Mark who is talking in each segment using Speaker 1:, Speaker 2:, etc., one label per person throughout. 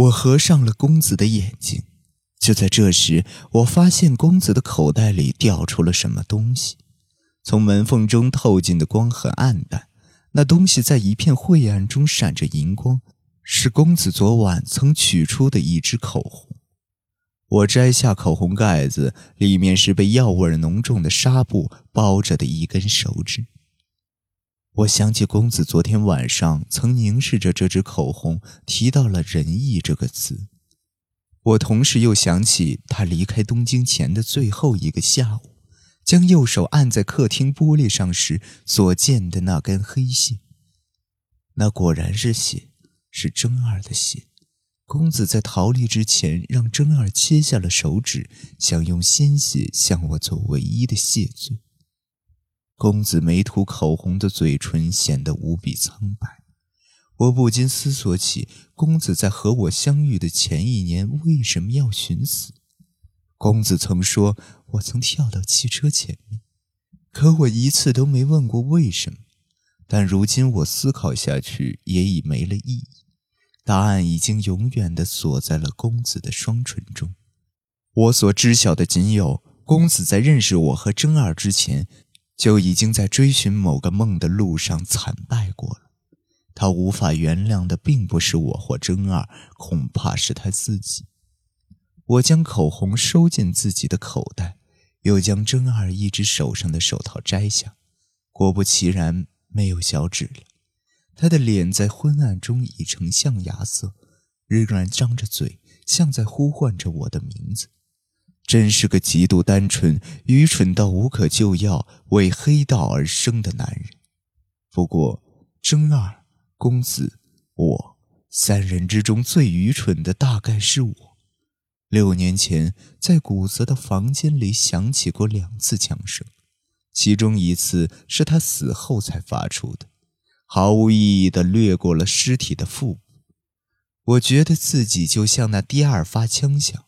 Speaker 1: 我合上了公子的眼睛。就在这时，我发现公子的口袋里掉出了什么东西，从门缝中透进的光很暗淡，那东西在一片晦暗中闪着银光，是公子昨晚曾取出的一支口红。我摘下口红盖子，里面是被药味浓重的纱布包着的一根手指。我想起公子昨天晚上曾凝视着这支口红，提到了“仁义”这个词。我同时又想起他离开东京前的最后一个下午，将右手按在客厅玻璃上时所见的那根黑线。那果然是血，是真二的血。公子在逃离之前，让真二切下了手指，想用鲜血向我做唯一的谢罪。公子没涂口红的嘴唇显得无比苍白。我不禁思索起，公子在和我相遇的前一年为什么要寻死？公子曾说我曾跳到汽车前面，可我一次都没问过为什么。但如今我思考下去也已没了意义，答案已经永远地锁在了公子的双唇中。我所知晓的仅有，公子在认识我和真儿之前，就已经在追寻某个梦的路上惨败过了。他无法原谅的并不是我或真二，恐怕是他自己。我将口红收进自己的口袋，又将真二一只手上的手套摘下，果不其然，没有小指了。他的脸在昏暗中已成象牙色，仍然张着嘴，像在呼唤着我的名字。真是个极度单纯、愚蠢到无可救药、为黑道而生的男人。不过，真二。公子，我三人之中最愚蠢的大概是我。六年前，在古泽的房间里响起过两次枪声，其中一次是他死后才发出的，毫无意义地掠过了尸体的腹部。我觉得自己就像那第二发枪响。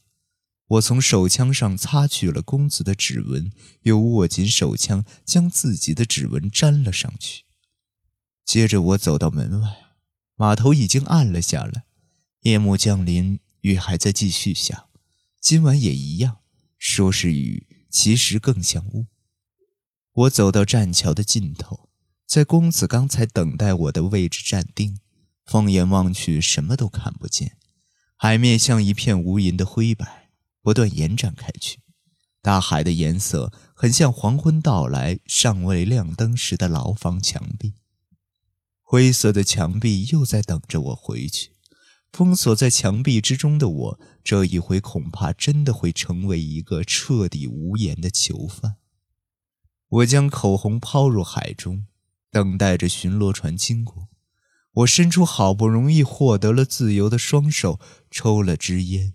Speaker 1: 我从手枪上擦去了公子的指纹，又握紧手枪，将自己的指纹粘了上去。接着我走到门外，码头已经暗了下来，夜幕降临，雨还在继续下，今晚也一样。说是雨，其实更像雾。我走到栈桥的尽头，在公子刚才等待我的位置站定，放眼望去，什么都看不见，海面像一片无垠的灰白，不断延展开去。大海的颜色很像黄昏到来尚未亮灯时的牢房墙壁。灰色的墙壁又在等着我回去，封锁在墙壁之中的我，这一回恐怕真的会成为一个彻底无言的囚犯。我将口红抛入海中，等待着巡逻船经过。我伸出好不容易获得了自由的双手，抽了支烟，